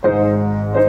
Thank you.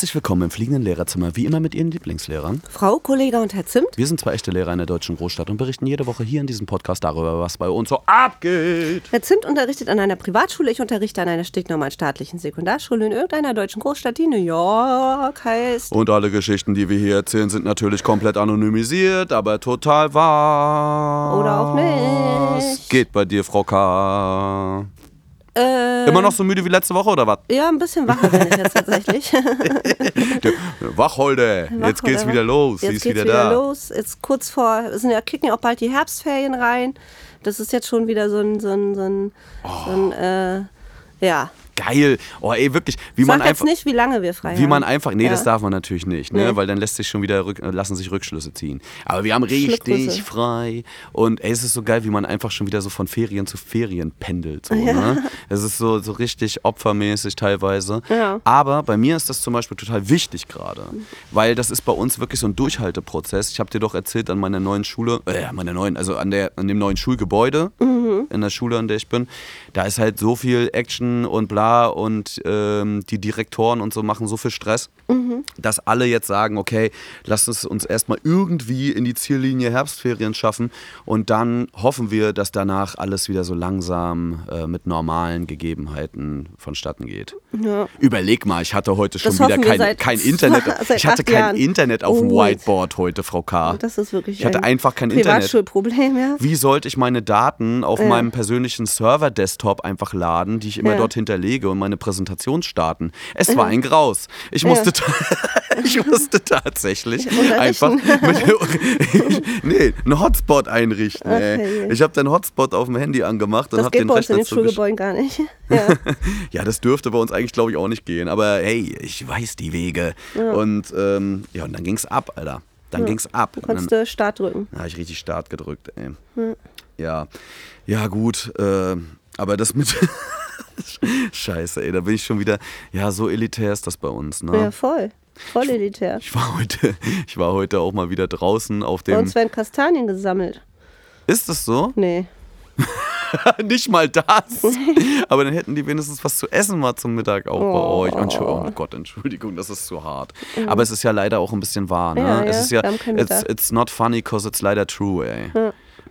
Herzlich willkommen im fliegenden Lehrerzimmer, wie immer mit Ihren Lieblingslehrern. Frau, Kollege und Herr Zimt. Wir sind zwei echte Lehrer in der deutschen Großstadt und berichten jede Woche hier in diesem Podcast darüber, was bei uns so abgeht. Herr Zimt unterrichtet an einer Privatschule, ich unterrichte an einer stinknormalen staatlichen Sekundarschule in irgendeiner deutschen Großstadt, die New York heißt. Und alle Geschichten, die wir hier erzählen, sind natürlich komplett anonymisiert, aber total wahr. Oder auch nicht. Geht bei dir, Frau K. Äh, Immer noch so müde wie letzte Woche oder was? Ja, ein bisschen wacher bin ich jetzt tatsächlich. Wacholde, jetzt geht's wieder los. Jetzt Sie ist geht's wieder, wieder da. los. Jetzt kurz vor, es sind ja, kicken ja auch bald die Herbstferien rein. Das ist jetzt schon wieder so ein, so ein, so ein, so ein äh, ja. Geil. Oh, ey, wirklich, wie man Sag jetzt einfach. nicht, wie lange wir frei Wie haben. man einfach, nee, Ja. das darf man natürlich nicht, ne? Nee. weil dann lässt sich schon wieder rück, lassen sich Rückschlüsse ziehen. Aber wir haben richtig frei und ey, es ist so geil, wie man einfach schon wieder so von Ferien zu Ferien pendelt. So, ne? Es ist so, so richtig opfermäßig teilweise. Ja. Aber bei mir ist das zum Beispiel total wichtig gerade, weil das ist bei uns wirklich so ein Durchhalteprozess. Ich habe dir doch erzählt an meiner neuen Schule, äh, meiner neuen, also an, der, an dem neuen Schulgebäude in der Schule, an der ich bin, da ist halt so viel Action und bla und ähm, die Direktoren und so machen so viel Stress, dass alle jetzt sagen, okay, lass es uns erstmal irgendwie in die Ziellinie Herbstferien schaffen und dann hoffen wir, dass danach alles wieder so langsam äh, mit normalen Gegebenheiten vonstatten geht. Ja. Überleg mal, ich hatte heute schon Das wieder kein, kein Internet. Ich hatte kein Jahren. Internet auf dem Oh. Whiteboard heute, Frau K. Das ist wirklich Ich hatte ein einfach kein Internet. Privatschulproblem, ja. Wie sollte ich meine Daten auf Ja. meinem persönlichen Server-Desktop einfach laden, die ich immer dort hinterlege und meine Präsentation starten? Es war ein Graus. Ich musste, ta- ich musste tatsächlich einfach mit, nee, einen Hotspot einrichten. Herrje. Ich habe den Hotspot auf dem Handy angemacht und Das habe geht den bei uns in Rechner den Schulgebäuden gar nicht. Ja. ja, das dürfte bei uns eigentlich, glaube ich, auch nicht gehen. Aber hey, ich weiß die Wege. Und ähm, ja, und dann ging's ab, Alter. Dann ging's ab. Und dann, Konntest du Start drücken. da habe ich richtig Start gedrückt, ey. Ja, ja gut, äh, aber das mit... Scheiße, ey, da bin ich schon wieder... Ja, so elitär ist das bei uns, ne? Ja, voll. Voll elitär. Ich war heute, ich war heute auch mal wieder draußen auf Bei dem... uns werden Kastanien gesammelt. Ist das so? Nee. Nicht mal das. Aber dann hätten die wenigstens was zu essen mal zum Mittag auch bei Oh. euch. Entschuldigung, oh Gott, Entschuldigung, das ist zu hart. Aber es ist ja leider auch ein bisschen wahr. Ne? Ja, es ja, ist ja, it's, it's not funny, cause it's leider true, ey.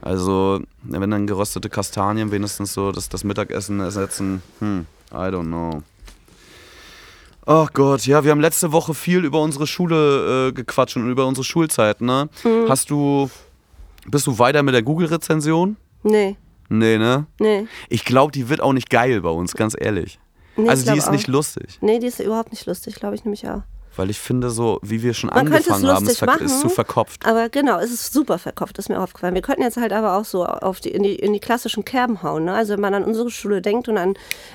Also, wenn dann geröstete Kastanien wenigstens so das, das Mittagessen ersetzen, hm, I don't know. Ach Gott, ja, wir haben letzte Woche viel über unsere Schule äh, gequatscht und über unsere Schulzeit, ne? Mhm. Hast du, bist du weiter mit der Google-Rezension? Nee. Nee, ne? Nee. Ich glaube, die wird auch nicht geil bei uns, ganz ehrlich. Nee, also die ist auch. nicht lustig. Nee, die ist überhaupt nicht lustig, glaube ich nämlich auch. Weil ich finde, so wie wir schon Man angefangen haben, ist, ver ist machen, zu verkopft. Aber genau, es ist super verkopft, ist mir aufgefallen. Wir könnten jetzt halt aber auch so auf die, in, die, in die klassischen Kerben hauen. Ne? Also wenn man an unsere Schule denkt und an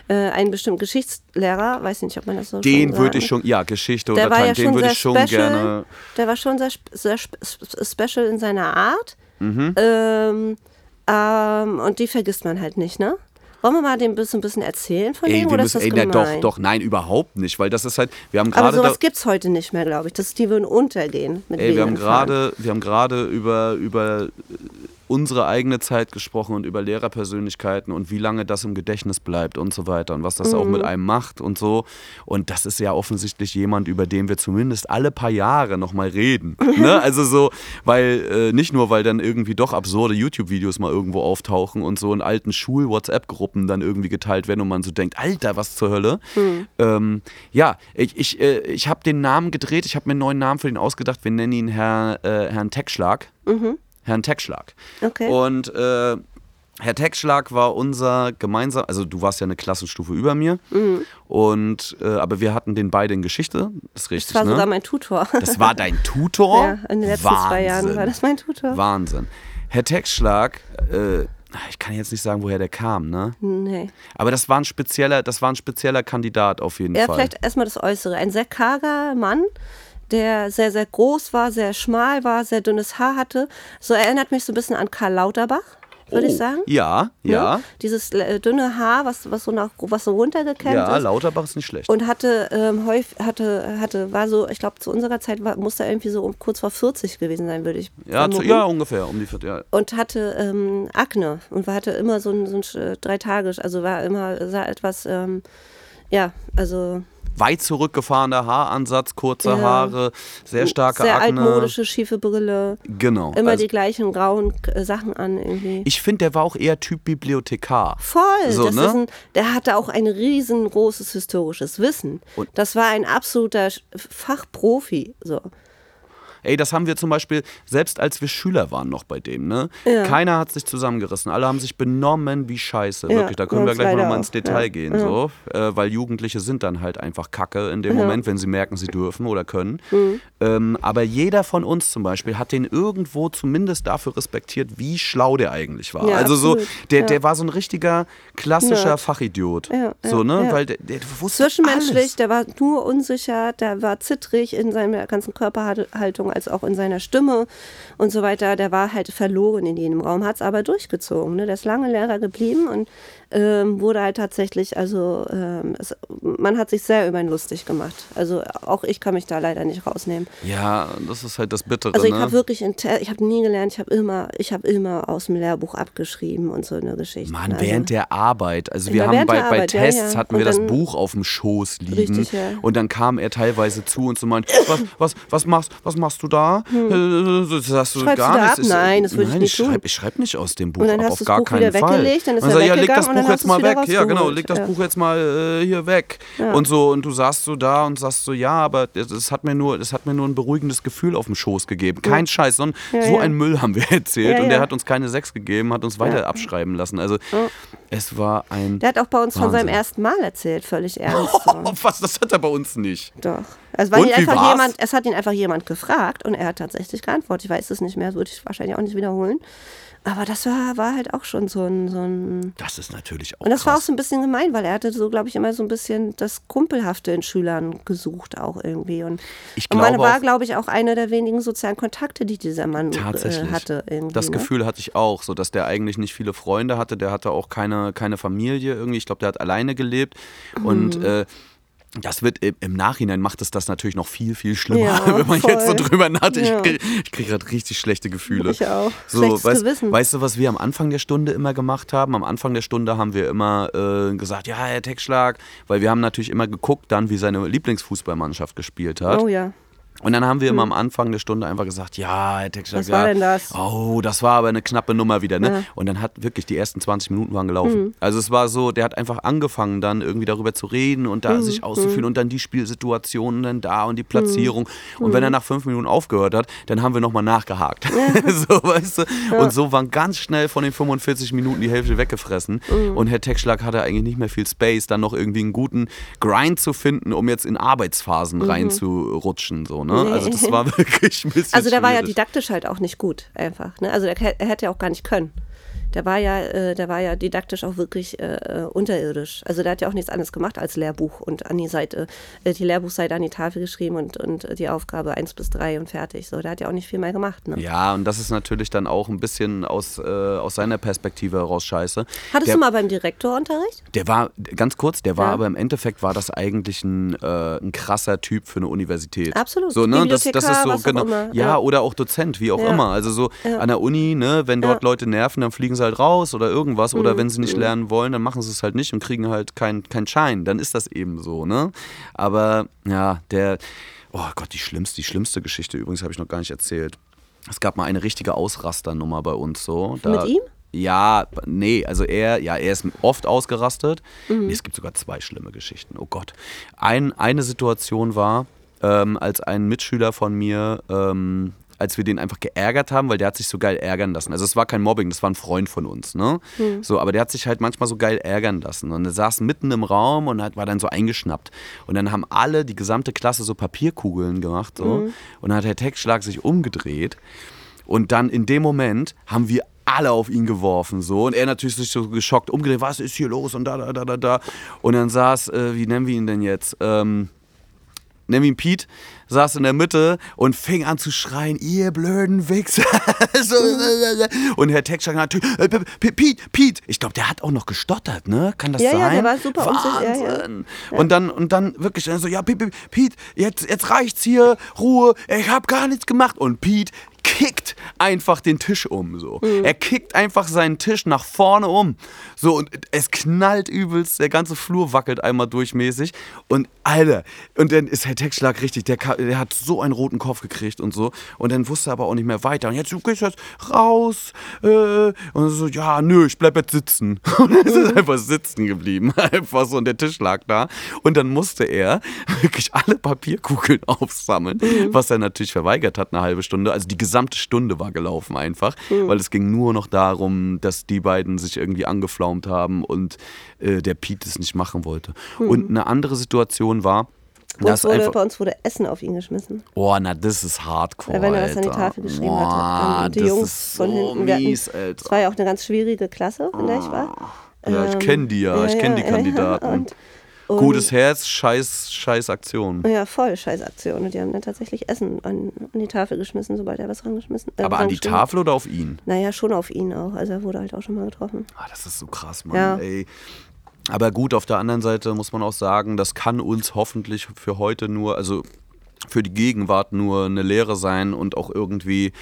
äh, einen bestimmten Geschichtslehrer, weiß nicht, ob man das so Den würde ich schon, ja, Geschichte Der oder war ja den schon würde sehr ich schon special. gerne. Der war schon sehr, sehr sp- sp- special in seiner Art. Mhm. Ähm, ähm, und die vergisst man halt nicht, ne? Wollen wir mal dem ein bisschen, erzählen von Ey, dem oder müssen, ist das ey, na, doch, doch, nein, überhaupt nicht, weil das ist halt, wir haben Aber gerade, sowas da- gibt es heute nicht mehr, glaube ich. Das, die würden untergehen. Mit ey, wir haben gerade, wir haben gerade über, über unsere eigene Zeit gesprochen und über Lehrerpersönlichkeiten und wie lange das im Gedächtnis bleibt und so weiter und was das auch mit Mhm. einem macht und so. Und das ist ja offensichtlich jemand, über den wir zumindest alle paar Jahre nochmal reden. ne? Also so, weil äh, nicht nur, weil dann irgendwie doch absurde YouTube-Videos mal irgendwo auftauchen und so in alten Schul-WhatsApp-Gruppen dann irgendwie geteilt werden und man so denkt, Alter, was zur Hölle? Ähm, ja, ich, ich, äh, ich habe den Namen gedreht, ich habe mir einen neuen Namen für ihn ausgedacht. Wir nennen ihn Herr, äh, Herrn Techschlag. Herrn Techschlag. Okay. Und äh, Herr Techschlag war unser gemeinsam, also du warst ja eine Klassenstufe über mir. Und äh, aber wir hatten den beide in Geschichte. Das ist richtig, Das war ne? sogar mein Tutor. das war dein Tutor? ja, in den letzten zwei Jahren war das mein Tutor. Wahnsinn. Herr Techschlag, äh, ich kann jetzt nicht sagen, woher der kam, ne? Nee. Aber das war ein spezieller, das war ein spezieller Kandidat auf jeden Ja, Fall. vielleicht erstmal das Äußere. Ein sehr karger Mann, der sehr, sehr groß war, sehr schmal war, sehr dünnes Haar hatte. So erinnert mich so ein bisschen an Karl Lauterbach. würde Oh, ich sagen. Ja, ja. Ne? Dieses äh, dünne Haar, was, was, so, nach, was so runtergekämmt Ja, ist. Lauterbach ist nicht schlecht. Und hatte ähm, häufig, hatte, hatte, war so, ich glaube, zu unserer Zeit war, muss er irgendwie so um, kurz vor 40 gewesen sein, würde ich ja, zu, ja, ungefähr um die vierte. Ja. Und hatte ähm, Akne und war, hatte immer so ein, so ein äh, drei Tage, also war immer, sah etwas, ähm, ja, also Weit zurückgefahrener Haaransatz, kurze Ja. Haare, sehr starke sehr Akne. altmodische, schiefe Brille, Genau. immer also, die gleichen grauen äh, Sachen an irgendwie. ich finde, der war auch eher Typ Bibliothekar. Voll. So, ne? ein, der hatte auch ein riesengroßes historisches Wissen. Und- das war ein absoluter Fachprofi. So. Ey, das haben wir zum Beispiel, selbst als wir Schüler waren noch bei dem, ne? Ja. Keiner hat sich zusammengerissen. Alle haben sich benommen wie Scheiße. Ja, Wirklich, da können wir gleich mal ins auch. Detail Ja. gehen, so. Äh, weil Jugendliche sind dann halt einfach Kacke in dem Moment, wenn sie merken, sie dürfen oder können. Mhm. Ähm, aber jeder von uns zum Beispiel hat den irgendwo zumindest dafür respektiert, wie schlau der eigentlich war. Also so, absolut. der, Ja. der war so ein richtiger klassischer. Fachidiot. So, ne? Weil der, der wusste Zwischenmenschlich, alles. der war nur unsicher, der war zittrig in seiner ganzen Körperhaltung, als auch in seiner Stimme und so weiter. Der war halt verloren in jedem Raum, hat es aber durchgezogen. Ne? Der ist lange Lehrer geblieben und ähm, wurde halt tatsächlich, also ähm, es, man hat sich sehr über ihn lustig gemacht. Also auch ich kann mich da leider nicht rausnehmen. Ja, das ist halt das Bittere, Also ich ne? habe wirklich, in ich habe nie gelernt, ich habe immer, ich habe immer aus dem Lehrbuch abgeschrieben und so eine Geschichte. Mann, also, während der Arbeit. Also wir Ja, haben bei, Arbeit, ja, Tests ja. hatten Und wir das Buch auf dem Schoß liegen. Richtig, ja. Und dann kam er teilweise zu und so meint, was, was, was, machst, was machst du da? Äh, Das hast du Hm. Schreibst gar du da nicht. ab? Nein, das würde ich nicht ich tun. schreibe ich schreib nicht aus dem Buch Und dann hast auf das gar Buch keinen wieder Fall. weggelegt, dann ist Und er sag, ja, leg das und Buch jetzt mal weg. Ja, genau, rausgeholt. leg das Ja. Buch jetzt mal äh, hier weg. Und so, und du saßt so da und sagst so, ja, aber es, es hat mir nur, es hat mir nur ein beruhigendes Gefühl auf dem Schoß gegeben. Kein Scheiß, sondern Ja, so ja. einen Müll haben wir erzählt Ja, und der ja. hat uns keine Sechs gegeben, hat uns weiter abschreiben lassen. Also es war ein Der hat auch bei uns von seinem Wahnsinn. ersten Mal erzählt, völlig ernst. Oh, was, das hat er bei uns nicht. Doch. Es, war Und ihn einfach war's? jemand, es hat ihn einfach jemand gefragt und er hat tatsächlich geantwortet. Ich weiß es nicht mehr, das würde ich wahrscheinlich auch nicht wiederholen. Aber das war, war halt auch schon so ein, so ein. Das ist natürlich auch Und das war auch krass. so ein bisschen gemein, weil er hatte so, glaube ich, immer so ein bisschen das Kumpelhafte in Schülern gesucht auch irgendwie. Und, Ich und man war, glaube ich, auch einer der wenigen sozialen Kontakte, die dieser Mann äh, Tatsächlich. hatte. Irgendwie, Das ne? Gefühl hatte ich auch, so dass der eigentlich nicht viele Freunde hatte. Der hatte auch keine, keine Familie irgendwie. Ich glaube, der hat alleine gelebt. Und Mhm. äh, das wird im, Nachhinein macht es das natürlich noch viel, viel schlimmer, Ja, wenn man jetzt so voll. drüber nachdenkt. Ja. Ich kriege krieg gerade richtig schlechte Gefühle. Ich auch. So, Schlechtes weißt, Gewissen. weißt du, was wir am Anfang der Stunde immer gemacht haben? Am Anfang der Stunde haben wir immer äh, gesagt, ja, Herr Textschlag, weil wir haben natürlich immer geguckt dann, wie seine Lieblingsfußballmannschaft gespielt hat. Oh ja. Und dann haben wir immer am Anfang der Stunde einfach gesagt, ja, Herr Textschlag, Was ja. war denn das? Oh, das war aber eine knappe Nummer wieder, ne? Ja. Mhm. Und dann hat wirklich die ersten 20 Minuten waren gelaufen. Also es war so, der hat einfach angefangen dann irgendwie darüber zu reden und Mhm. da sich auszuführen und dann die Spielsituationen dann da und die Platzierung. Und Mhm. wenn er nach fünf Minuten aufgehört hat, dann haben wir nochmal nachgehakt. so, weißt du? Und so waren ganz schnell von den 45 Minuten die Hälfte weggefressen. Mhm. Und Herr Textschlag hatte eigentlich nicht mehr viel Space, dann noch irgendwie einen guten Grind zu finden, um jetzt in Arbeitsphasen reinzurutschen. So, ne? Mhm. Nee. Also das war wirklich ein bisschen Also der war ja didaktisch halt auch nicht gut, einfach. Ne? Also der, er hätte ja auch gar nicht können. Der war ja, äh, der war ja didaktisch auch wirklich äh, unterirdisch. Also der hat ja auch nichts anderes gemacht als Lehrbuch und an die Seite, äh, die Lehrbuchseite an die Tafel geschrieben und, und die Aufgabe 1 bis 3 und fertig. So, der hat ja auch nicht viel mehr gemacht. Ne? Ja, und das ist natürlich dann auch ein bisschen aus, äh, aus seiner Perspektive heraus scheiße. Hattest der, du mal beim Direktor Unterricht? Der war, ganz kurz, der war Ja. aber im Endeffekt war das eigentlich ein, äh, ein krasser Typ für eine Universität. Absolut. So, ne? das, das ist so, genau. Ja, Ja. oder auch Dozent, wie auch Ja. immer. Also so an der Uni, ne, wenn dort. Leute nerven, dann fliegen sie halt raus oder irgendwas. Mhm. Oder wenn sie nicht lernen wollen, dann machen sie es halt nicht und kriegen halt keinen kein Schein. Dann ist das eben so, ne? Aber ja, der, oh Gott, die schlimmste, die schlimmste Geschichte übrigens habe ich noch gar nicht erzählt. Es gab mal eine richtige Ausrasternummer bei uns so. Da, Mit ihm? Ja, nee, also er, ja, er ist oft ausgerastet. Mhm. Nee, es gibt sogar zwei schlimme Geschichten. Oh Gott. Ein, eine Situation war, ähm, als ein Mitschüler von mir, ähm, als wir den einfach geärgert haben, weil der hat sich so geil ärgern lassen. Also es war kein Mobbing, das war ein Freund von uns, ne? So, aber der hat sich halt manchmal so geil ärgern lassen. Und er saß mitten im Raum und hat, war dann so eingeschnappt. Und dann haben alle, die gesamte Klasse, so Papierkugeln gemacht. So. Und dann hat Herr Textschlag sich umgedreht. Und dann in dem Moment haben wir alle auf ihn geworfen so und er natürlich sich so geschockt umgedreht, was ist hier los und da da da da da und dann saß, äh, wie nennen wir ihn denn jetzt? Ähm, Nevin Pete saß in der Mitte und fing an zu schreien, ihr blöden Wichser. und Herr Textschlag natürlich, äh, Pete, Pete. Ich glaube, der hat auch noch gestottert, ne? Kann das ja, sein? Ja, der war super Wahnsinn. Ja, ja. Und dann und dann wirklich so, ja, Pete, Pete, jetzt, jetzt reicht's hier, Ruhe, ich habe gar nichts gemacht. Und Pete kickt einfach den Tisch um. So. Mhm. Er kickt einfach seinen Tisch nach vorne um. So, und es knallt übelst, der ganze Flur wackelt einmal durchmäßig. Und Alter, und dann ist Herr Textschlag richtig, der, der hat so einen roten Kopf gekriegt und so. Und dann wusste er aber auch nicht mehr weiter. Und jetzt, du gehst jetzt raus. Äh, und so, ja, nö, ich bleib jetzt sitzen. Und er ist mhm. einfach sitzen geblieben. Einfach so, und der Tisch lag da. Und dann musste er wirklich alle Papierkugeln aufsammeln, mhm. was er natürlich verweigert hat, eine halbe Stunde. Also die gesamte Stunde war gelaufen einfach, mhm. weil es ging nur noch darum, dass die beiden sich irgendwie angeflaumt haben und äh, der Pete es nicht machen wollte. Mhm. Und eine andere Situation war, bei uns, wurde, bei uns, wurde, Essen auf ihn geschmissen. Oh, na, das ist hardcore. Ja, wenn er das an die Tafel geschrieben oh, hatte. Und die Jungs so von hinten. Mies, hatten, das war ja auch eine ganz schwierige Klasse, in der ich war. Ja, ich kenne die ja, ich kenne die Kandidaten. Und und Gutes Herz, scheiß, scheiß Aktion. Ja, voll scheiß Aktion. Und die haben dann tatsächlich Essen an, an die Tafel geschmissen, sobald er was rangeschmissen äh, Aber an die Tafel oder auf ihn? Naja, schon auf ihn auch. Also er wurde halt auch schon mal getroffen. Ah, das ist so krass, Mann. Ja. Ey. Aber gut, auf der anderen Seite muss man auch sagen, das kann uns hoffentlich für heute nur, also für die Gegenwart nur eine Lehre sein und auch irgendwie,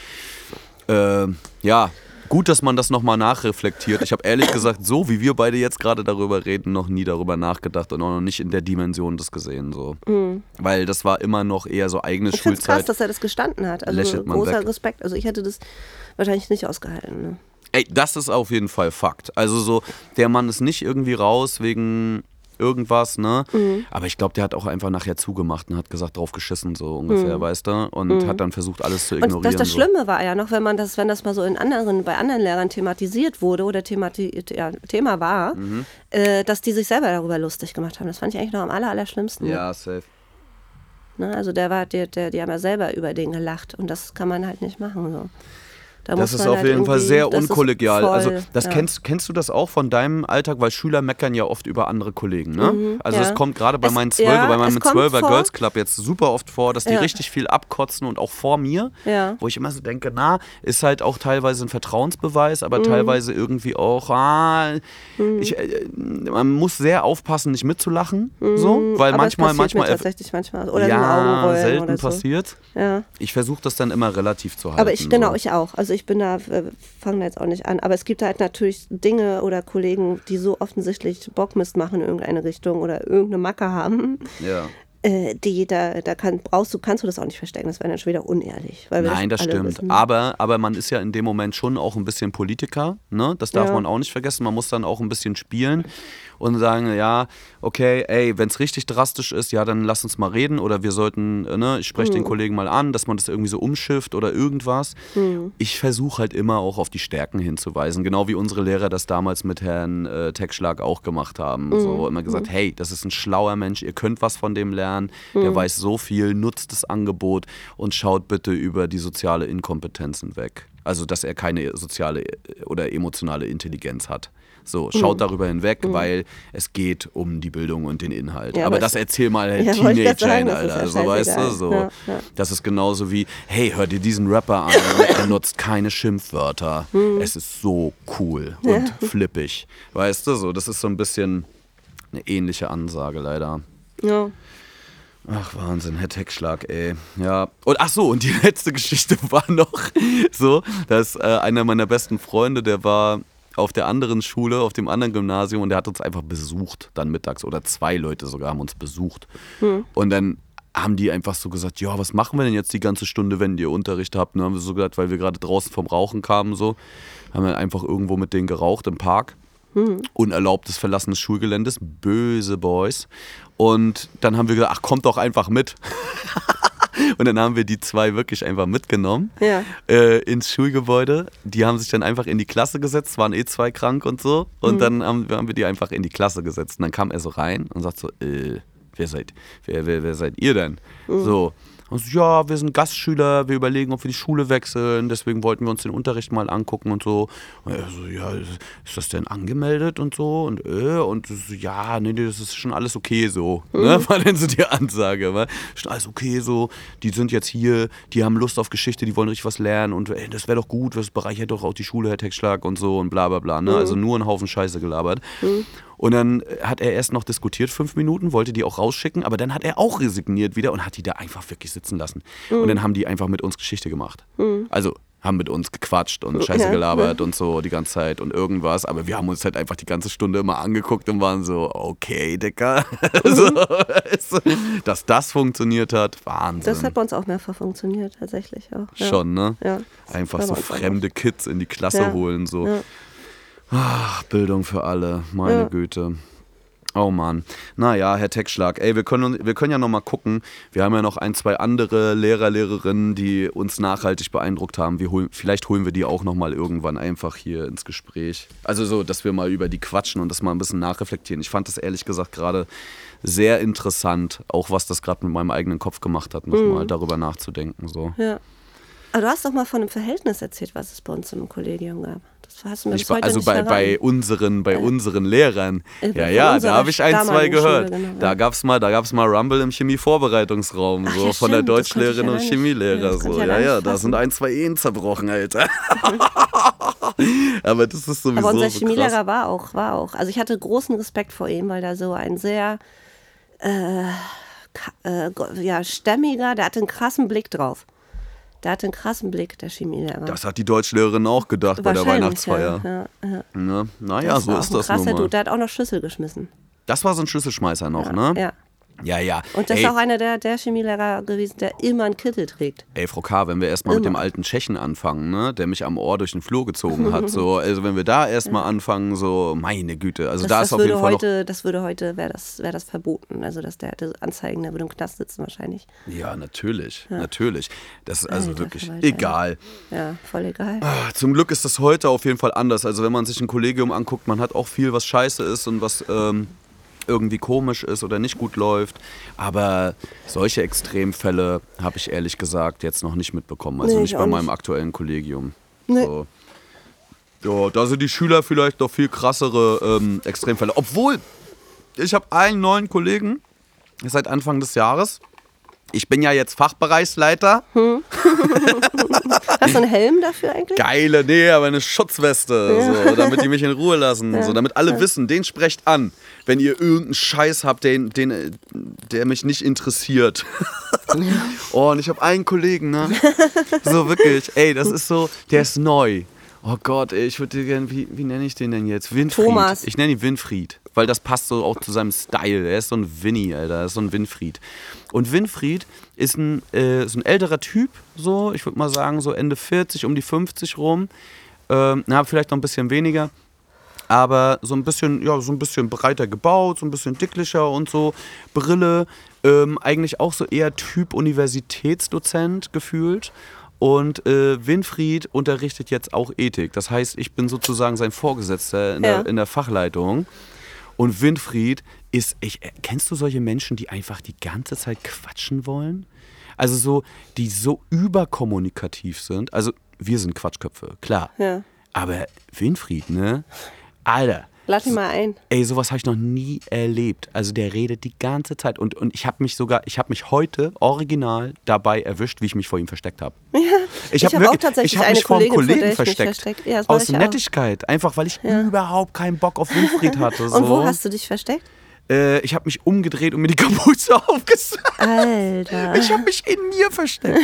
äh, ja, gut, dass man das nochmal nachreflektiert. Ich habe ehrlich gesagt, so wie wir beide jetzt gerade darüber reden, noch nie darüber nachgedacht und auch noch nicht in der Dimension das gesehen. So. Mhm. Weil das war immer noch eher so eigene ich Schulzeit. Ich krass, dass er das gestanden hat. Also großer weg. Respekt. Also ich hätte das wahrscheinlich nicht ausgehalten. Ne? Ey, das ist auf jeden Fall Fakt. Also so, der Mann ist nicht irgendwie raus wegen irgendwas, ne? Mhm. Aber ich glaube, der hat auch einfach nachher zugemacht und hat gesagt, drauf geschissen, so ungefähr, mhm. weißt du? Und mhm. hat dann versucht, alles zu ignorieren. Und das, das so. Schlimme war ja noch, wenn man das, wenn das mal so in anderen, bei anderen Lehrern thematisiert wurde oder themati ja, Thema war, mhm. äh, dass die sich selber darüber lustig gemacht haben. Das fand ich eigentlich noch am aller, allerschlimmsten. Ja, safe. Ne? Also der war, der, der, die haben ja selber über den gelacht und das kann man halt nicht machen. So. Da das ist auf halt jeden Fall sehr unkollegial. Also das ja. kennst, kennst du das auch von deinem Alltag, weil Schüler meckern ja oft über andere Kollegen. Ne? Mhm, also es kommt gerade bei meinen Zwölfer, ja, bei meinem Zwölfer Girls Club jetzt super oft vor, dass die richtig viel abkotzen und auch vor mir, wo ich immer so denke, na, ist halt auch teilweise ein Vertrauensbeweis, aber mhm. teilweise irgendwie auch, ah, mhm. ich, äh, man muss sehr aufpassen, nicht mitzulachen, mhm. so, weil aber manchmal, manchmal tatsächlich manchmal oder ja, selten so. passiert. Ich versuche das dann immer relativ zu halten. Aber ich genau, so. ich auch. Also ich bin da, äh, fange da jetzt auch nicht an. Aber es gibt halt natürlich Dinge oder Kollegen, die so offensichtlich Bockmist machen in irgendeine Richtung oder irgendeine Macke haben. Ja. Äh, die, da, da kann, brauchst du, kannst du das auch nicht verstecken. Das wäre dann schon wieder unehrlich. Nein, das, stimmt. Aber, aber man ist ja in dem Moment schon auch ein bisschen Politiker. Ne? Das darf ja. man auch nicht vergessen. Man muss dann auch ein bisschen spielen und sagen, ja, okay, ey, wenn es richtig drastisch ist, ja, dann lass uns mal reden oder wir sollten, äh, ne, ich spreche mhm. den Kollegen mal an, dass man das irgendwie so umschifft oder irgendwas. Mhm. Ich versuche halt immer auch auf die Stärken hinzuweisen, genau wie unsere Lehrer das damals mit Herrn äh, Techschlag auch gemacht haben. Mhm. So immer gesagt, mhm. hey, das ist ein schlauer Mensch, ihr könnt was von dem lernen, der mhm. weiß so viel, nutzt das Angebot und schaut bitte über die soziale Inkompetenzen weg. Also, dass er keine soziale äh, oder emotionale Intelligenz hat. So, schaut mhm. darüber hinweg, mhm. weil es geht um die Bildung und den Inhalt. Ja, aber das erzähl mal ja, Teenagern, Alter. Ja so, weißt du, so. Ja, das ist genauso wie, hey, hör dir diesen Rapper an, er nutzt keine Schimpfwörter. Mhm. Es ist so cool und flippig. Weißt du, so, das ist so ein bisschen eine ähnliche Ansage leider. Ja. Ach, Wahnsinn, Herr Techschlag, ey. Ja. Und ach so, und die letzte Geschichte war noch so, dass äh, einer meiner besten Freunde, der war auf der anderen Schule, auf dem anderen Gymnasium und der hat uns einfach besucht, dann mittags oder zwei Leute sogar haben uns besucht. Hm. Und dann haben die einfach so gesagt, ja, was machen wir denn jetzt die ganze Stunde, wenn ihr Unterricht habt? Dann haben wir so gesagt, weil wir gerade draußen vom Rauchen kamen, so, haben wir einfach irgendwo mit denen geraucht im Park. Mhm. Unerlaubtes Verlassen des Schulgeländes, böse Boys. Und dann haben wir gesagt, ach, kommt doch einfach mit. Und dann haben wir die zwei wirklich einfach mitgenommen ja. äh, ins Schulgebäude. Die haben sich dann einfach in die Klasse gesetzt, waren eh zwei krank und so. Und mhm. dann haben, haben, wir die einfach in die Klasse gesetzt. Und dann kam er so rein und sagt so, äh, wer seid, wer, wer, wer seid ihr denn? Mhm. So. Also, ja, wir sind Gastschüler, wir überlegen, ob wir die Schule wechseln, deswegen wollten wir uns den Unterricht mal angucken und so. Und er so, ja, ist das denn angemeldet und so? Und, äh, und so, ja, nee, nee, das ist schon alles okay so. Ne? War dann so die Ansage. War schon alles okay so. Die sind jetzt hier, die haben Lust auf Geschichte, die wollen richtig was lernen und ey, das wäre doch gut, das bereichert doch auch die Schule, Herr Textschlag und so und bla bla bla. Ne? Also nur ein Haufen Scheiße gelabert. Und dann hat er erst noch diskutiert, fünf Minuten, wollte die auch rausschicken, aber dann hat er auch resigniert wieder und hat die da einfach wirklich sitzen lassen. Und dann haben die einfach mit uns Geschichte gemacht. Also haben mit uns gequatscht und Scheiße Ja. gelabert und so die ganze Zeit und irgendwas. Aber wir haben uns halt einfach die ganze Stunde immer angeguckt und waren so, okay, Dicker. so, weißt du, dass das funktioniert hat, Wahnsinn. Das hat bei uns auch mehrfach funktioniert, tatsächlich auch. Ja. Schon, ne? Ja. Einfach so fremde Kids in die Klasse Ja. holen. So. Ach, Bildung für alle, meine Ja. Güte. Oh Mann. Naja, Herr Textschlag, ey, wir können, wir können ja noch mal gucken. Wir haben ja noch ein, zwei andere Lehrer, Lehrerinnen, die uns nachhaltig beeindruckt haben. Wir holen, vielleicht holen wir die auch noch mal irgendwann einfach hier ins Gespräch. Also so, dass wir mal über die quatschen und das mal ein bisschen nachreflektieren. Ich fand das ehrlich gesagt gerade sehr interessant, auch was das gerade mit meinem eigenen Kopf gemacht hat, Mhm. nochmal darüber nachzudenken. So. Ja. Aber du hast doch mal von einem Verhältnis erzählt, was es bei uns im Kollegium gab. Das hast du mir Ich heute also bei, bei unseren, bei unseren Lehrern. Äh, Ja, ja, da habe ich ein, zwei gehört. Schule, genau, Da ja. gab's mal, da gab's mal Rumble im Chemievorbereitungsraum, Ach so ja, von der stimmt, das Deutschlehrerin und Chemielehrer. so. ja Ja, da sind ein, zwei Ehen zerbrochen, Alter. Aber das ist sowieso Aber unser so Chemielehrer war auch, war auch. Also ich hatte großen Respekt vor ihm, weil er so ein sehr äh, äh, ja, stämmiger, der hatte einen krassen Blick drauf. Der hatte einen krassen Blick, der Chemielehrer. Das hat die Deutschlehrerin auch gedacht bei der Weihnachtsfeier. Ja, ja, ja. Ne? Naja, Das so ist das nun mal. Der hat auch noch Schlüssel geschmissen. Das war so ein Schlüsselschmeißer noch, ne? Ja. Ja, ja. Und das Ey, ist auch einer der, der Chemielehrer gewesen, der immer einen Kittel trägt. Ey, Frau K., wenn wir erstmal mit dem alten Tschechen anfangen, ne, der mich am Ohr durch den Flur gezogen hat, so, also wenn wir da erstmal anfangen, so, meine Güte, also Das, da das ist auf jeden Fall heute, das würde heute, wäre das, wäre das verboten. Also dass der hätte Anzeigen, der würde im Knast sitzen wahrscheinlich. noch. Ja, natürlich, natürlich. Das ist also Alter wirklich egal. Ja, voll egal. Ah, Zum Glück ist das heute auf jeden Fall anders. Also wenn man sich ein Kollegium anguckt, man hat auch viel, was scheiße ist und was ähm, irgendwie komisch ist oder nicht gut läuft. Aber solche Extremfälle habe ich ehrlich gesagt jetzt noch nicht mitbekommen. Also Nee, nicht ich bei meinem nicht. aktuellen Kollegium. Nee. So. Ja, da sind die Schüler vielleicht noch viel krassere ähm, Extremfälle. Obwohl, ich habe einen neuen Kollegen seit Anfang des Jahres. Ich bin ja jetzt Fachbereichsleiter. Hast du einen Helm dafür eigentlich? Geile, nee, aber eine Schutzweste, so, damit die mich in Ruhe lassen. So, damit alle wissen, den sprecht an, wenn ihr irgendeinen Scheiß habt, den, den, der mich nicht interessiert. oh, und ich habe einen Kollegen, ne? So wirklich, ey, das ist so, der ist neu. Oh Gott, ey, ich würde gerne, wie, wie nenne ich den denn jetzt? Winfried. Thomas. Ich nenne ihn Winfried, weil das passt so auch zu seinem Style. Er ist so ein Winnie, Alter, er ist so ein Winfried. Und Winfried ist ein, äh, so ein älterer Typ, so, ich würde mal sagen, so Ende 40, um die 50 rum. Ähm, na, vielleicht noch ein bisschen weniger. Aber so ein bisschen, ja, so ein bisschen breiter gebaut, so ein bisschen dicklicher und so. Brille, ähm, eigentlich auch so eher Typ Universitätsdozent gefühlt. Und äh, Winfried unterrichtet jetzt auch Ethik. Das heißt, ich bin sozusagen sein Vorgesetzter in, Ja. der, in der Fachleitung. Und Winfried ist, ich, äh, kennst du solche Menschen, die einfach die ganze Zeit quatschen wollen? Also so, die so überkommunikativ sind. Also wir sind Quatschköpfe, klar. Ja. Aber Winfried, ne? Alter. Lad ihn mal ein. Ey, sowas habe ich noch nie erlebt. Also der redet die ganze Zeit und, und ich habe mich sogar, ich habe mich heute original dabei erwischt, wie ich mich vor ihm versteckt habe. Ja. Ich hab habe auch wirklich- tatsächlich ich hab eine mich vor einem Kollegen versteckt. versteckt. Ja, Aus ich auch. Nettigkeit, einfach weil ich überhaupt keinen Bock auf Winfried hatte. So. Und wo hast du dich versteckt? äh, ich habe mich umgedreht und mir die Kapuze aufgesetzt. Alter. Ich habe mich in mir versteckt.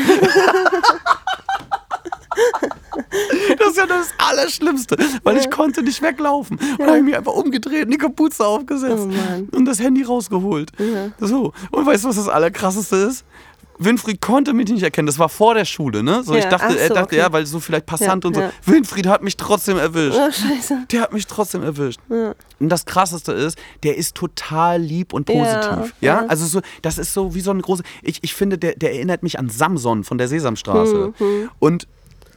Das ist ja das Allerschlimmste, weil ich konnte nicht weglaufen. Und habe ich mich einfach umgedreht und die Kapuze aufgesetzt Oh und das Handy rausgeholt. So. Und weißt du, was das Allerkrasseste ist? Winfried konnte mich nicht erkennen. Das war vor der Schule, ne? So, ich Ja, dachte, ach er so, dachte, okay. ja, weil so vielleicht Passant Ja, und so. ja. Winfried hat mich trotzdem erwischt. Oh, scheiße. Der hat mich trotzdem erwischt. Und das Krasseste ist, der ist total lieb und positiv. Ja, Ja, ja. also so, das ist so wie so eine große. Ich, ich finde, der, der erinnert mich an Samson von der Sesamstraße. Und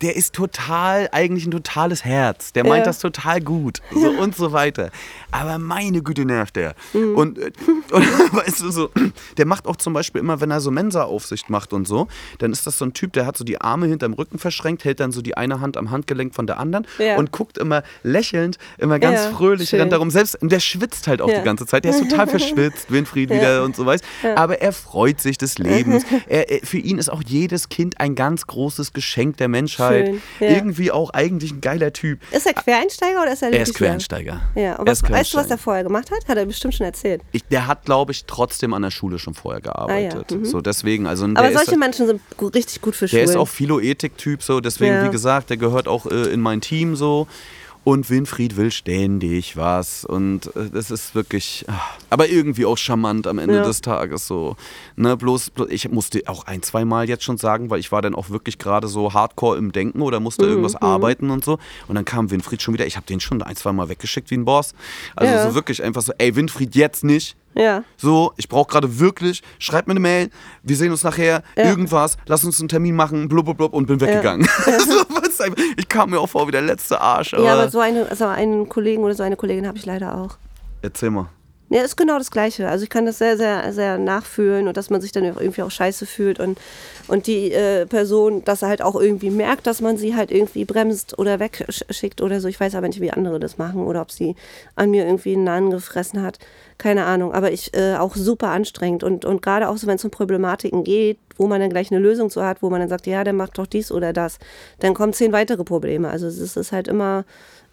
der ist total, eigentlich ein totales Herz. Der meint Ja. das total gut. So und so weiter. Aber meine Güte nervt der. Mhm. Und, äh, und weißt du so, der macht auch zum Beispiel immer, wenn er so Mensa-Aufsicht macht und so, dann ist das so ein Typ, der hat so die Arme hinterm Rücken verschränkt, hält dann so die eine Hand am Handgelenk von der anderen Ja. und guckt immer lächelnd, immer ganz Ja, fröhlich, schön. rennt darum. Selbst, und der schwitzt halt auch die ganze Zeit. Der ist total verschwitzt, Winfried wieder und so weiß. Aber er freut sich des Lebens. Er, er, für ihn ist auch jedes Kind ein ganz großes Geschenk der Menschheit. Schön, ja. Irgendwie auch eigentlich ein geiler Typ. Ist er Quereinsteiger oder ist er Er ist Quereinsteiger. Ja, und was, weißt du, was er vorher gemacht hat? Hat er bestimmt schon erzählt. Ich, der hat, glaube ich, trotzdem an der Schule schon vorher gearbeitet. mhm. So deswegen, also der Aber ist, solche Menschen sind richtig gut für der Schulen. ist auch Philoethik-Typ, so deswegen, Ja. wie gesagt, der gehört auch äh, in mein Team so. Und Winfried will ständig was. Und äh, das ist wirklich, ah, aber irgendwie auch charmant am Ende Ja. des Tages so. Ne, bloß, bloß, ich musste auch ein, zwei Mal jetzt schon sagen, weil ich war dann auch wirklich gerade so hardcore im Denken oder Mhm, musste irgendwas arbeiten und so. Und dann kam Winfried schon wieder, ich habe den schon ein, zwei Mal weggeschickt wie ein Boss. Also Ja. so wirklich einfach so, ey, Winfried, jetzt nicht. Ja. So, ich brauche gerade wirklich, schreib mir eine Mail, wir sehen uns nachher, Ja. irgendwas, lass uns einen Termin machen, blub, blub, blub und bin weggegangen. so, was einfach- ich kam mir auch vor wie der letzte Arsch. Aber ja, aber so, eine, so einen Kollegen oder so eine Kollegin habe ich leider auch. Erzähl mal. Ja, ist genau das Gleiche. Also ich kann das sehr, sehr, sehr nachfühlen und dass man sich dann irgendwie auch scheiße fühlt und, und die äh, Person, dass er halt auch irgendwie merkt, dass man sie halt irgendwie bremst oder wegschickt oder so. Ich weiß aber nicht, wie andere das machen oder ob sie an mir irgendwie einen Nahen gefressen hat. Keine Ahnung. Aber ich äh, auch super anstrengend und, und gerade auch so, wenn es um Problematiken geht, wo man dann gleich eine Lösung zu hat, wo man dann sagt, ja, der macht doch dies oder das, dann kommen zehn weitere Probleme. Also es ist, es ist halt immer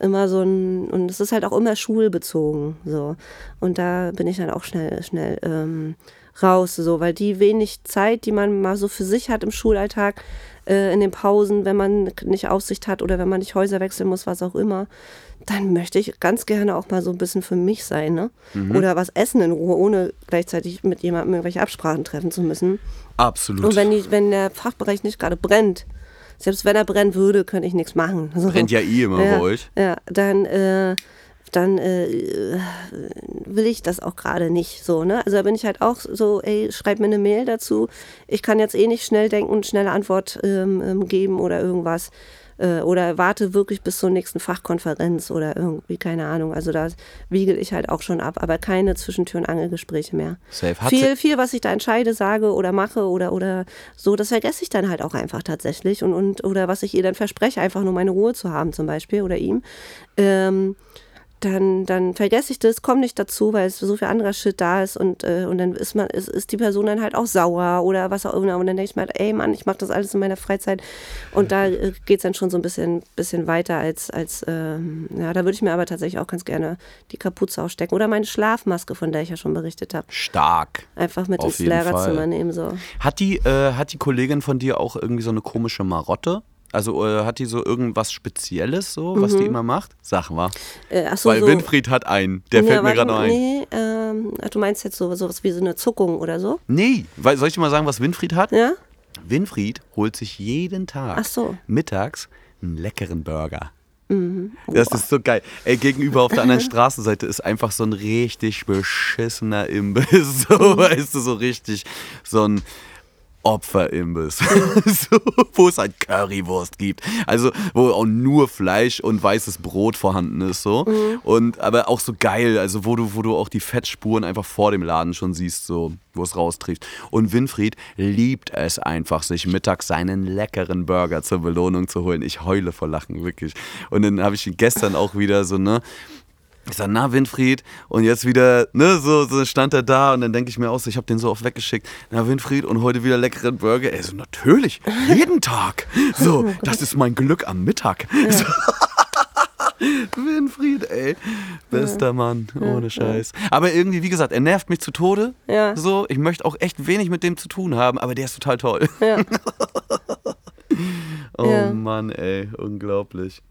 immer so ein und es ist halt auch immer schulbezogen so. Und da bin ich dann auch schnell schnell ähm, raus so. Weil die wenig Zeit die man mal so für sich hat im Schulalltag äh, in den Pausen wenn man nicht Aufsicht hat oder wenn man nicht Häuser wechseln muss was auch immer dann möchte ich ganz gerne auch mal so ein bisschen für mich sein ne? Oder was essen in Ruhe ohne gleichzeitig mit jemandem irgendwelche Absprachen treffen zu müssen. Absolut. und wenn die, wenn der Fachbereich nicht gerade brennt selbst wenn er brennen würde könnte ich nichts machen so. Brennt ja eh immer ja, bei euch. Ja, dann, äh, dann äh, will ich das auch gerade nicht so, ne? Also da bin ich halt auch so, ey, schreib mir eine Mail dazu. Ich kann jetzt eh nicht schnell denken und schnelle Antwort ähm, ähm, geben oder irgendwas. Äh, oder warte wirklich bis zur nächsten Fachkonferenz oder irgendwie, keine Ahnung. Also da wiegel ich halt auch schon ab, aber keine Zwischentür- und Angelgespräche mehr. Safe. Hat Viel, viel, was ich da entscheide, sage oder mache oder, oder so, das vergesse ich dann halt auch einfach tatsächlich. Und, und, oder was ich ihr dann verspreche, einfach nur meine Ruhe zu haben, zum Beispiel, oder ihm. Ähm, dann, dann vergesse ich das, komme nicht dazu, weil es so viel anderer Shit da ist und, äh, und dann ist man, ist, ist die Person dann halt auch sauer oder was auch immer. Und dann denke ich mir halt, ey Mann, ich mache das alles in meiner Freizeit. Und da äh, geht es dann schon so ein bisschen, bisschen weiter als, als ähm, ja, da würde ich mir aber tatsächlich auch ganz gerne die Kapuze ausstecken. Oder meine Schlafmaske, von der ich ja schon berichtet habe. Stark. Einfach mit Auf ins Lehrerzimmer nehmen. So. Hat die, äh, hat die Kollegin von dir auch irgendwie so eine komische Marotte? Also äh, hat die so irgendwas Spezielles, so, was Mhm. die immer macht? Sag mal. Äh, so, Weil so, Winfried hat einen. Der fällt mir gerade noch ein. Nee, ähm, ach, du meinst jetzt so sowas wie so eine Zuckung oder so? Nee, weil, soll ich dir mal sagen, was Winfried hat? Ja? Winfried holt sich jeden Tag so. mittags einen leckeren Burger. Mhm. Das ist so geil. Ey, gegenüber auf der anderen Straßenseite ist einfach so ein richtig beschissener Imbiss. So, Mhm. weißt du, so richtig so ein Opferimbiss. so, wo es halt Currywurst gibt. Also, wo auch nur Fleisch und weißes Brot vorhanden ist. So. Mhm. Und aber auch so geil, also wo du, wo du auch die Fettspuren einfach vor dem Laden schon siehst, so, wo es raustrifft. Und Winfried liebt es einfach, sich mittags seinen leckeren Burger zur Belohnung zu holen. Ich heule vor Lachen, wirklich. Und dann habe ich ihn gestern auch wieder so, ne? Ich sag, na Winfried, und jetzt wieder, ne, so, so stand er da und dann denke ich mir auch so, ich habe den so oft weggeschickt. Na Winfried, und heute wieder leckeren Burger. Er so, natürlich, jeden Tag. So, das ist mein Glück am Mittag. So. Winfried, ey, bester Mann, ohne Scheiß. Aber irgendwie, wie gesagt, er nervt mich zu Tode. Ja. So, ich möchte auch echt wenig mit dem zu tun haben, aber der ist total toll. Ja. Oh Ja. Mann, ey, unglaublich.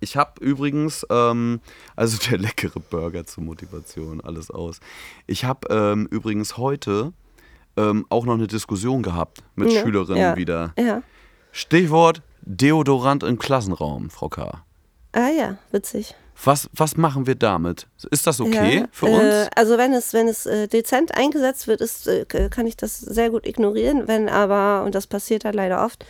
Ich habe übrigens, ähm, also der leckere Burger zur Motivation, alles aus. Ich habe ähm, übrigens heute ähm, auch noch eine Diskussion gehabt mit Ja. Schülerinnen ja. wieder. Ja. Stichwort Deodorant im Klassenraum, Frau K. Ah ja, witzig. Was, was machen wir damit? Ist das okay ja. für äh, uns? Also wenn es, wenn es äh, dezent eingesetzt wird, ist, äh, kann ich das sehr gut ignorieren. Wenn aber, und das passiert halt leider oft,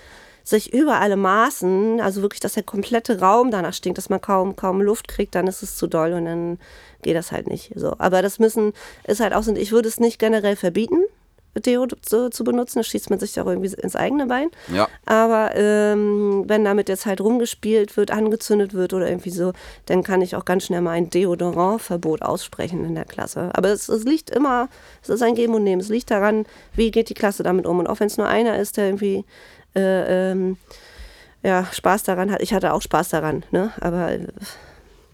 sich über alle Maßen, also wirklich, dass der komplette Raum danach stinkt, dass man kaum, kaum Luft kriegt, dann ist es zu doll und dann geht das halt nicht. So. Aber das müssen, ist halt auch so, ich würde es nicht generell verbieten. Deo zu, zu benutzen, das schießt man sich auch irgendwie ins eigene Bein. Ja. Aber ähm, wenn damit jetzt halt rumgespielt wird, angezündet wird oder irgendwie so, dann kann ich auch ganz schnell mal ein Deodorantverbot aussprechen in der Klasse. Aber es, es liegt immer, es ist ein Geben und Nehmen. Es liegt daran, wie geht die Klasse damit um. Und auch wenn es nur einer ist, der irgendwie äh, ähm, ja, Spaß daran hat. Ich hatte auch Spaß daran, ne? Aber äh,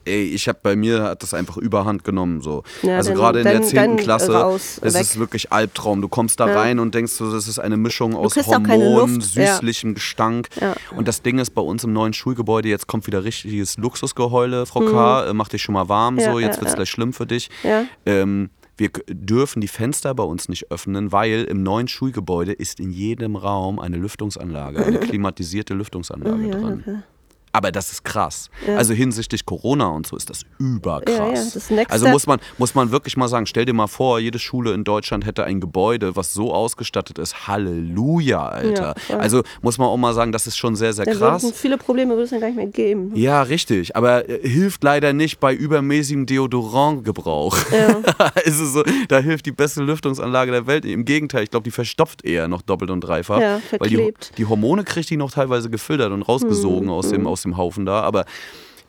ey, ich habe bei mir hat das einfach überhand genommen so. Ja, also gerade in der dann- 10. dann Klasse, raus, es weg. ist wirklich Albtraum. Du kommst da Ja. rein und denkst so, das ist eine Mischung aus Hormonen, Luft. Ja. süßlichem Gestank. Und das Ding ist bei uns im neuen Schulgebäude, jetzt kommt wieder richtiges Luxusgeheule, Frau Mhm. K., äh, mach dich schon mal warm, so, jetzt ja, wird's gleich schlimm für dich. Ähm, wir dürfen die Fenster bei uns nicht öffnen, weil im neuen Schulgebäude ist in jedem Raum eine Lüftungsanlage, eine klimatisierte Lüftungsanlage Oh ja, dran. okay. Aber das ist krass. Also hinsichtlich Corona und so ist das überkrass. Ja, ja, das also muss man, muss man wirklich mal sagen, stell dir mal vor, jede Schule in Deutschland hätte ein Gebäude, was so ausgestattet ist. Halleluja, Alter. Ja, also muss man auch mal sagen, das ist schon sehr, sehr krass. würden viele Probleme würde es dann gar nicht mehr geben. Ja, richtig. Aber äh, hilft leider nicht bei übermäßigem Deodorantgebrauch. Ja. also so, da hilft die beste Lüftungsanlage der Welt. Im Gegenteil, ich glaube, die verstopft eher noch doppelt und dreifach. Ja, weil die, verklebt. die Hormone kriegt die noch teilweise gefiltert und rausgesogen aus, dem, aus dem Haufen da. Aber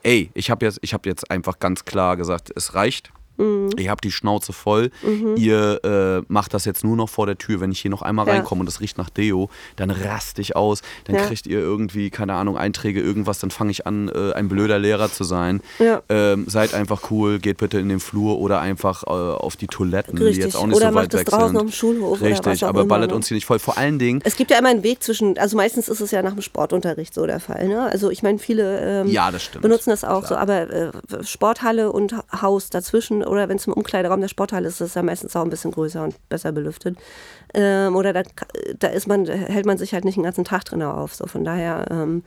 ey, ich habe jetzt, hab jetzt einfach ganz klar gesagt, es reicht. Mhm. Ich habe die Schnauze voll. Ihr äh, macht das jetzt nur noch vor der Tür. Wenn ich hier noch einmal Ja. reinkomme und das riecht nach Deo, dann rast ich aus. Dann Ja. kriegt ihr irgendwie, keine Ahnung, Einträge, irgendwas. Dann fange ich an, äh, ein blöder Lehrer zu sein. Ja. Ähm, seid einfach cool, geht bitte in den Flur oder einfach äh, auf die Toiletten, die Richtig. jetzt auch nicht Oder so macht weit weg draußen sind. dem Schulhof Richtig, aber immer, ballert ne? uns hier nicht voll. Vor allen Dingen, Es gibt ja immer einen Weg zwischen, also meistens ist es ja nach dem Sportunterricht so der Fall. Ne? Also ich meine, viele ähm, Ja, das benutzen das auch Klar. so, aber äh, Sporthalle und Haus dazwischen oder wenn es im Umkleideraum der Sporthalle ist, ist es ja meistens auch ein bisschen größer und besser belüftet. Ähm, oder da, da ist man, hält man sich halt nicht den ganzen Tag drin auf. So von daher ähm,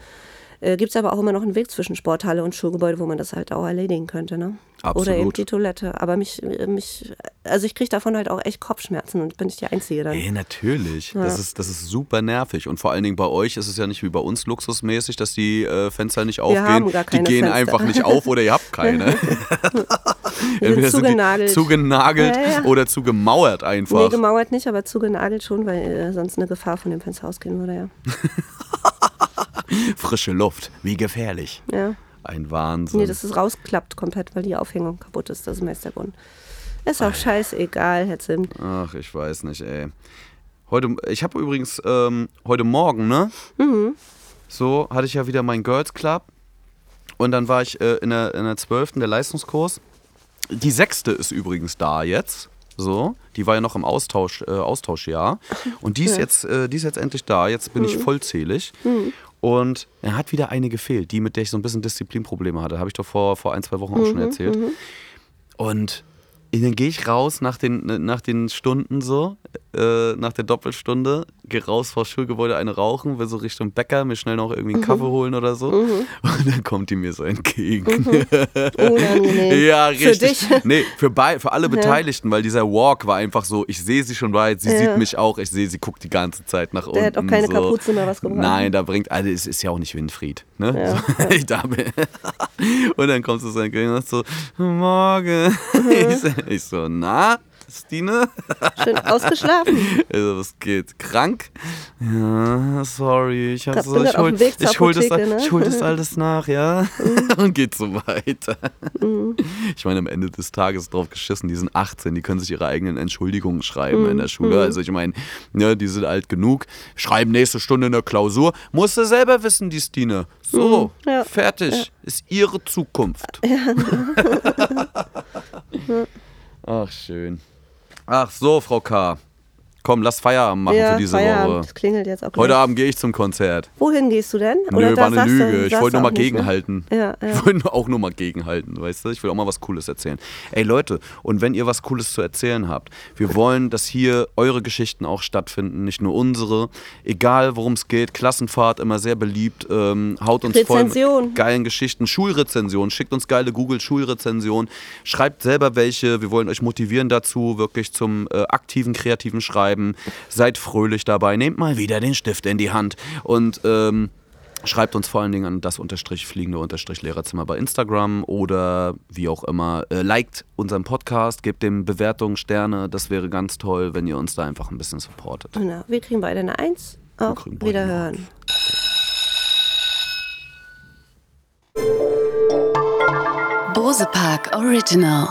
äh, gibt es aber auch immer noch einen Weg zwischen Sporthalle und Schulgebäude, wo man das halt auch erledigen könnte. Ne? Oder eben Absolut. die Toilette. Aber mich, mich, also ich kriege davon halt auch echt Kopfschmerzen und bin ich die Einzige dann. Ey, natürlich. Das, ist, das ist super nervig. Und vor allen Dingen bei euch ist es ja nicht wie bei uns luxusmäßig, dass die äh, Fenster nicht aufgehen. haben gar die keine gehen Fenster. einfach nicht auf oder ihr habt keine. Entweder sind die zugenagelt. zugenagelt Ja, ja. oder zugemauert Nee, einfach. gemauert nicht, aber zugenagelt schon, weil äh, sonst eine Gefahr von dem Fenster ausgehen würde, ja. Frische Luft. Wie gefährlich. ja. Ein Wahnsinn. Nee, das ist rausgeklappt komplett, weil die Aufhängung kaputt ist. Das ist meist der Grund. Ist auch scheißegal, Herr Zimt. Ach, ich weiß nicht, ey. Heute, ich habe übrigens ähm, heute Morgen, ne? Mhm. So hatte ich ja wieder meinen Girls Club. Und dann war ich äh, in, der, in der 12. der Leistungskurs. Die sechste ist übrigens da jetzt. So, die war ja noch im Austausch, äh, Austauschjahr. Und die ist, jetzt, äh, die ist jetzt endlich da. Jetzt bin ich Mhm. Und er hat wieder eine gefehlt, die, mit der ich so ein bisschen Disziplinprobleme hatte. Habe ich doch vor, vor ein, zwei Wochen auch schon Mhm, erzählt. Und dann gehe ich raus nach den, nach den Stunden so, äh, nach der Doppelstunde, gehe raus vor Schulgebäude eine rauchen, will so Richtung Bäcker, mir schnell noch irgendwie einen Kaffee holen oder so. Und dann kommt die mir so entgegen. Unangenehm. ja, Für richtig. dich. Nee, für, bei, für alle Beteiligten, weil dieser Walk war einfach so, ich sehe sie schon weit, sie Ja. sieht mich auch, ich sehe, sie guckt die ganze Zeit nach unten. Der hat auch keine so. Kapuze mehr was gebracht. Nein, da bringt, also es ist ja auch nicht Winfried. Ne? Ja, so, Ich da bin. Und dann kommst du so entgegen und sagst so, morgen. Ich, so- ich so, na, Stine? Schön ausgeschlafen. Also, was geht? Krank? Ja, sorry, ich hab so, ich hol, ich hol, das, ne? ich hol das alles nach, ja? Und geht so weiter. Mhm. Ich meine, am Ende des Tages drauf geschissen, die sind 18, die können sich ihre eigenen Entschuldigungen schreiben Mhm. in der Schule. Also ich meine, ne, die sind alt genug, schreiben nächste Stunde eine Klausur. Musst du selber wissen, die Stine. So, Mhm. Ja. fertig. Ist ihre Zukunft. Ach, schön. Ach so, Frau K. Komm, lass Feierabend machen ja, für diese Feierabend. Woche. Das klingelt jetzt auch Heute gleich. Abend gehe ich zum Konzert. Wohin gehst du denn? Nö, da war eine Lüge. Ich wollte nur mal ne? gegenhalten. Ja, ja. Ich wollte auch nur mal gegenhalten, weißt du? Ich will auch mal was Cooles erzählen. Ey Leute, und wenn ihr was Cooles zu erzählen habt, wir wollen, dass hier eure Geschichten auch stattfinden, nicht nur unsere. Egal worum es geht, Klassenfahrt immer sehr beliebt. Ähm, haut uns voll Rezension. mit geilen Geschichten. Schulrezension, schickt uns geile Google-Schulrezension. Schreibt selber welche. Wir wollen euch motivieren dazu, wirklich zum äh, aktiven, kreativen Schreiben. Schreiben. Seid fröhlich dabei, nehmt mal wieder den Stift in die Hand und ähm, Schreibt uns vor allen Dingen an das unterstrich fliegende unterstrich Lehrerzimmer bei Instagram oder wie auch immer. Äh, liked unseren Podcast, gebt dem Bewertungen, Sterne. Das wäre ganz toll, wenn ihr uns da einfach ein bisschen supportet. Genau, wir kriegen beide eine Eins. Auf Wiederhören. Bose Park Original.